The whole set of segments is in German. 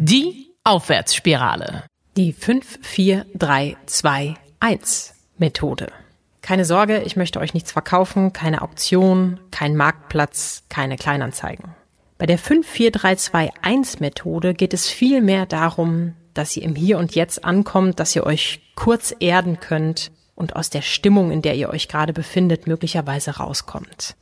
Die Aufwärtsspirale. Die 54321-Methode. Keine Sorge, ich möchte euch nichts verkaufen, keine Auktion, kein Marktplatz, keine Kleinanzeigen. Bei der 54321-Methode geht es vielmehr darum, dass ihr im Hier und Jetzt ankommt, dass ihr euch kurz erden könnt und aus der Stimmung, in der ihr euch gerade befindet, möglicherweise rauskommt.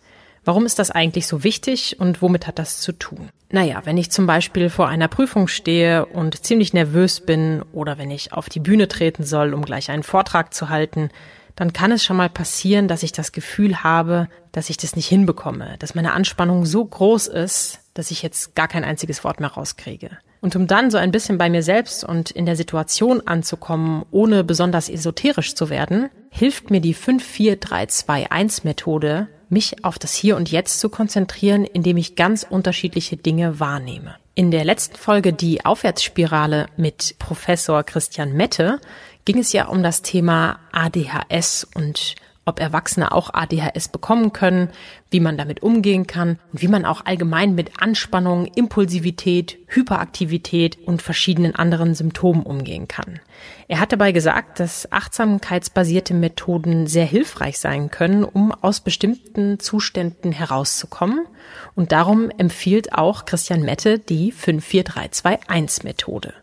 Warum ist das eigentlich so wichtig und womit hat das zu tun? Naja, wenn ich zum Beispiel vor einer Prüfung stehe und ziemlich nervös bin oder wenn ich auf die Bühne treten soll, um gleich einen Vortrag zu halten, dann kann es schon mal passieren, dass ich das Gefühl habe, dass ich das nicht hinbekomme, dass meine Anspannung so groß ist, dass ich jetzt gar kein einziges Wort mehr rauskriege. Und um dann so ein bisschen bei mir selbst und in der Situation anzukommen, ohne besonders esoterisch zu werden, hilft mir die 54321 Methode, mich auf das Hier und Jetzt zu konzentrieren, indem ich ganz unterschiedliche Dinge wahrnehme. In der letzten Folge Die Aufwärtsspirale mit Professor Christian Mette ging es ja um das Thema ADHS und ob Erwachsene auch ADHS bekommen können, wie man damit umgehen kann und wie man auch allgemein mit Anspannung, Impulsivität, Hyperaktivität und verschiedenen anderen Symptomen umgehen kann. Er hat dabei gesagt, dass achtsamkeitsbasierte Methoden sehr hilfreich sein können, um aus bestimmten Zuständen herauszukommen. Und darum empfiehlt auch Christian Mette die 54321 Methode.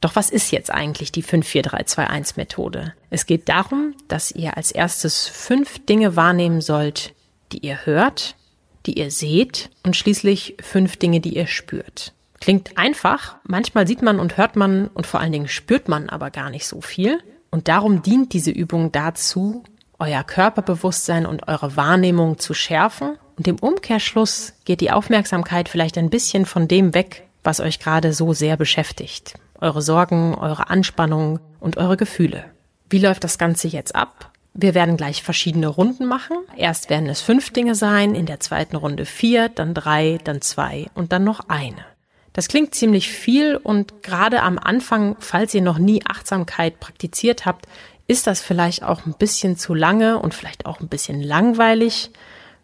Doch was ist jetzt eigentlich die 54321 Methode? Es geht darum, dass ihr als erstes fünf Dinge wahrnehmen sollt, die ihr hört, die ihr seht und schließlich fünf Dinge, die ihr spürt. Klingt einfach, manchmal sieht man und hört man und vor allen Dingen spürt man aber gar nicht so viel. Und darum dient diese Übung dazu, euer Körperbewusstsein und eure Wahrnehmung zu schärfen. Und im Umkehrschluss geht die Aufmerksamkeit vielleicht ein bisschen von dem weg, was euch gerade so sehr beschäftigt eure Sorgen, eure Anspannung und eure Gefühle. Wie läuft das Ganze jetzt ab? Wir werden gleich verschiedene Runden machen. Erst werden es fünf Dinge sein, in der zweiten Runde vier, dann drei, dann zwei und dann noch eine. Das klingt ziemlich viel und gerade am Anfang, falls ihr noch nie Achtsamkeit praktiziert habt, ist das vielleicht auch ein bisschen zu lange und vielleicht auch ein bisschen langweilig,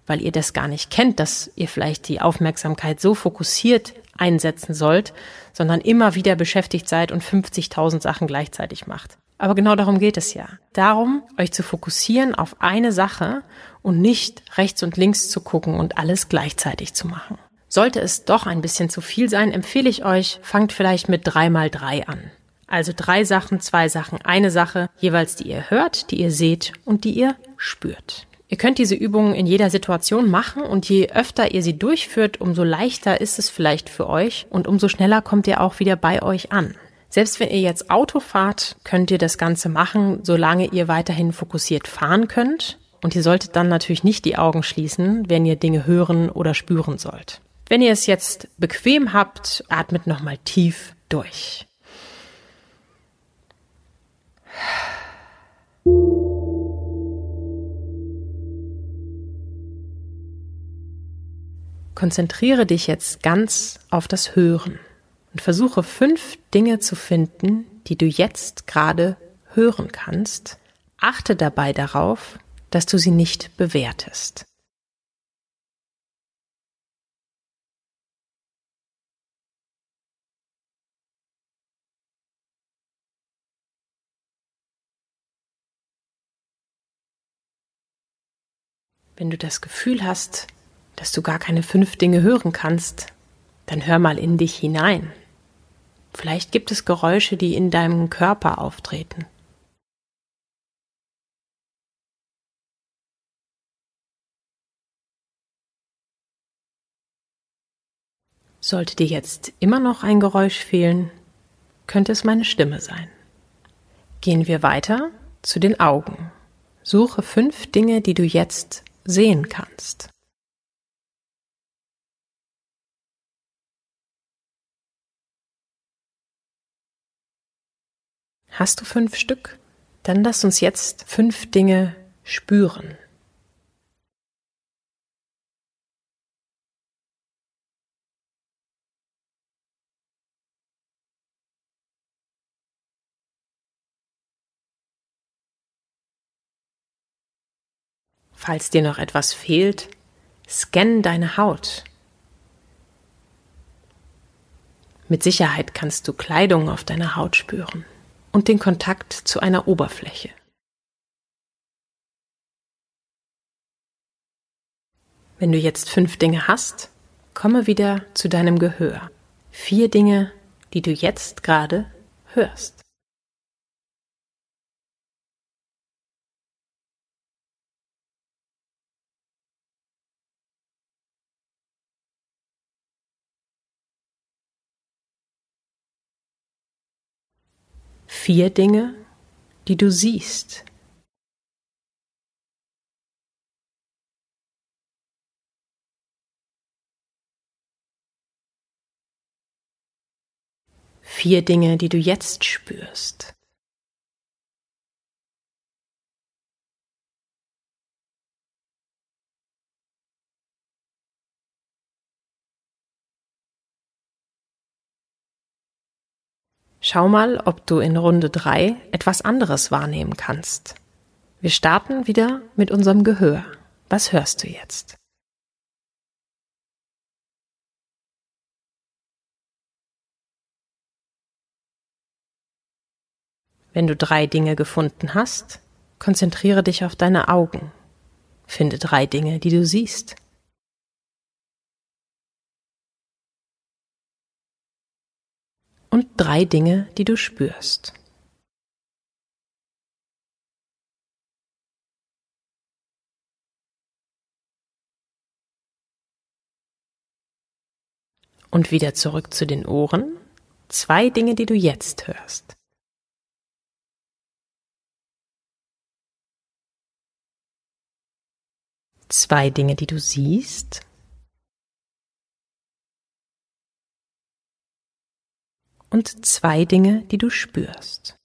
weil ihr das gar nicht kennt, dass ihr vielleicht die Aufmerksamkeit so fokussiert einsetzen sollt, sondern immer wieder beschäftigt seid und 50.000 Sachen gleichzeitig macht. Aber genau darum geht es ja. Darum, euch zu fokussieren auf eine Sache und nicht rechts und links zu gucken und alles gleichzeitig zu machen. Sollte es doch ein bisschen zu viel sein, empfehle ich euch, fangt vielleicht mit drei mal drei an. Also drei Sachen, zwei Sachen, eine Sache, jeweils die ihr hört, die ihr seht und die ihr spürt. Ihr könnt diese Übungen in jeder Situation machen und je öfter ihr sie durchführt, umso leichter ist es vielleicht für euch und umso schneller kommt ihr auch wieder bei euch an. Selbst wenn ihr jetzt Auto fahrt, könnt ihr das Ganze machen, solange ihr weiterhin fokussiert fahren könnt. Und ihr solltet dann natürlich nicht die Augen schließen, wenn ihr Dinge hören oder spüren sollt. Wenn ihr es jetzt bequem habt, atmet nochmal tief durch. Konzentriere dich jetzt ganz auf das Hören und versuche fünf Dinge zu finden, die du jetzt gerade hören kannst. Achte dabei darauf, dass du sie nicht bewertest. Wenn du das Gefühl hast, dass du gar keine fünf Dinge hören kannst, dann hör mal in dich hinein. Vielleicht gibt es Geräusche, die in deinem Körper auftreten. Sollte dir jetzt immer noch ein Geräusch fehlen, könnte es meine Stimme sein. Gehen wir weiter zu den Augen. Suche fünf Dinge, die du jetzt sehen kannst. Hast du fünf Stück? Dann lass uns jetzt fünf Dinge spüren. Falls dir noch etwas fehlt, scann deine Haut. Mit Sicherheit kannst du Kleidung auf deiner Haut spüren und den Kontakt zu einer Oberfläche. Wenn du jetzt fünf Dinge hast, komme wieder zu deinem Gehör. Vier Dinge, die du jetzt gerade hörst. Vier Dinge, die du siehst. Vier Dinge, die du jetzt spürst. Schau mal, ob du in Runde drei etwas anderes wahrnehmen kannst. Wir starten wieder mit unserem Gehör. Was hörst du jetzt? Wenn du drei Dinge gefunden hast, konzentriere dich auf deine Augen. Finde drei Dinge, die du siehst. Und drei Dinge, die du spürst. Und wieder zurück zu den Ohren. Zwei Dinge, die du jetzt hörst. Zwei Dinge, die du siehst. Und zwei Dinge, die du spürst.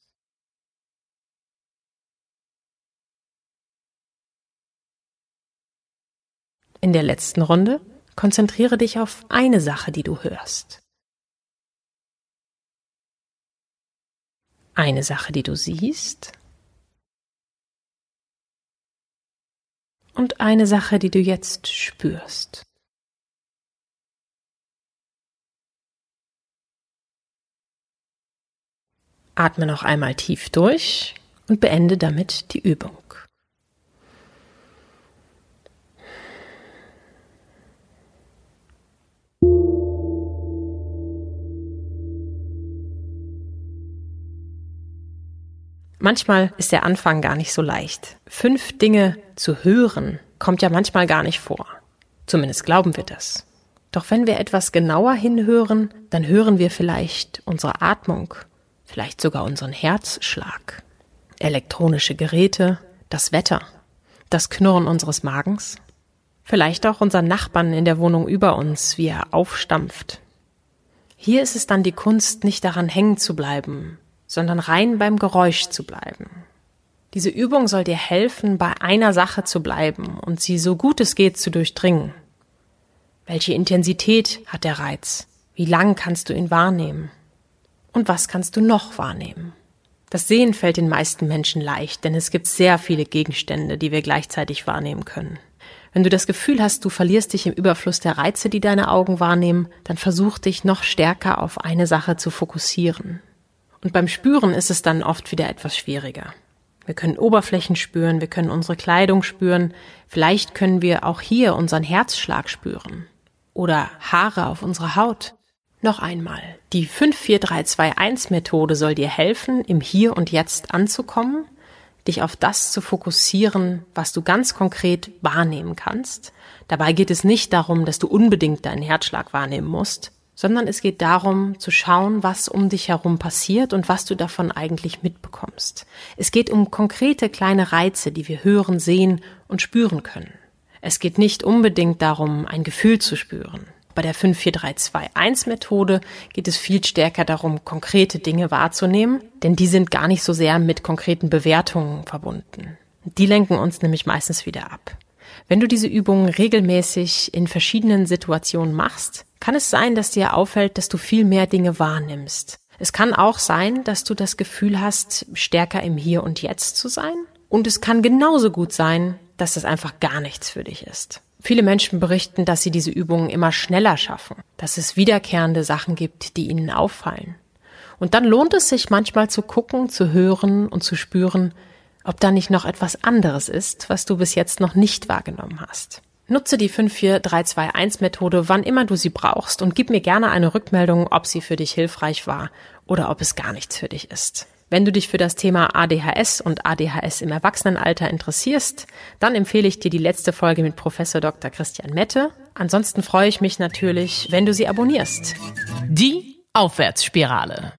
In der letzten Runde konzentriere dich auf eine Sache, die du hörst. Eine Sache, die du siehst. Und eine Sache, die du jetzt spürst. Atme noch einmal tief durch und beende damit die Übung. Manchmal ist der Anfang gar nicht so leicht. Fünf Dinge zu hören kommt ja manchmal gar nicht vor. Zumindest glauben wir das. Doch wenn wir etwas genauer hinhören, dann hören wir vielleicht unsere Atmung vielleicht sogar unseren Herzschlag, elektronische Geräte, das Wetter, das Knurren unseres Magens, vielleicht auch unseren Nachbarn in der Wohnung über uns, wie er aufstampft. Hier ist es dann die Kunst, nicht daran hängen zu bleiben, sondern rein beim Geräusch zu bleiben. Diese Übung soll dir helfen, bei einer Sache zu bleiben und sie so gut es geht zu durchdringen. Welche Intensität hat der Reiz? Wie lang kannst du ihn wahrnehmen? Und was kannst du noch wahrnehmen? Das Sehen fällt den meisten Menschen leicht, denn es gibt sehr viele Gegenstände, die wir gleichzeitig wahrnehmen können. Wenn du das Gefühl hast, du verlierst dich im Überfluss der Reize, die deine Augen wahrnehmen, dann versuch dich noch stärker auf eine Sache zu fokussieren. Und beim Spüren ist es dann oft wieder etwas schwieriger. Wir können Oberflächen spüren, wir können unsere Kleidung spüren, vielleicht können wir auch hier unseren Herzschlag spüren oder Haare auf unserer Haut. Noch einmal, die 54321-Methode soll dir helfen, im Hier und Jetzt anzukommen, dich auf das zu fokussieren, was du ganz konkret wahrnehmen kannst. Dabei geht es nicht darum, dass du unbedingt deinen Herzschlag wahrnehmen musst, sondern es geht darum, zu schauen, was um dich herum passiert und was du davon eigentlich mitbekommst. Es geht um konkrete kleine Reize, die wir hören, sehen und spüren können. Es geht nicht unbedingt darum, ein Gefühl zu spüren. Bei der 54321-Methode geht es viel stärker darum, konkrete Dinge wahrzunehmen, denn die sind gar nicht so sehr mit konkreten Bewertungen verbunden. Die lenken uns nämlich meistens wieder ab. Wenn du diese Übungen regelmäßig in verschiedenen Situationen machst, kann es sein, dass dir auffällt, dass du viel mehr Dinge wahrnimmst. Es kann auch sein, dass du das Gefühl hast, stärker im Hier und Jetzt zu sein. Und es kann genauso gut sein, dass das einfach gar nichts für dich ist. Viele Menschen berichten, dass sie diese Übungen immer schneller schaffen, dass es wiederkehrende Sachen gibt, die ihnen auffallen. Und dann lohnt es sich manchmal zu gucken, zu hören und zu spüren, ob da nicht noch etwas anderes ist, was du bis jetzt noch nicht wahrgenommen hast. Nutze die 54321-Methode, wann immer du sie brauchst und gib mir gerne eine Rückmeldung, ob sie für dich hilfreich war oder ob es gar nichts für dich ist. Wenn du dich für das Thema ADHS und ADHS im Erwachsenenalter interessierst, dann empfehle ich dir die letzte Folge mit Professor Dr. Christian Mette. Ansonsten freue ich mich natürlich, wenn du sie abonnierst. Die Aufwärtsspirale.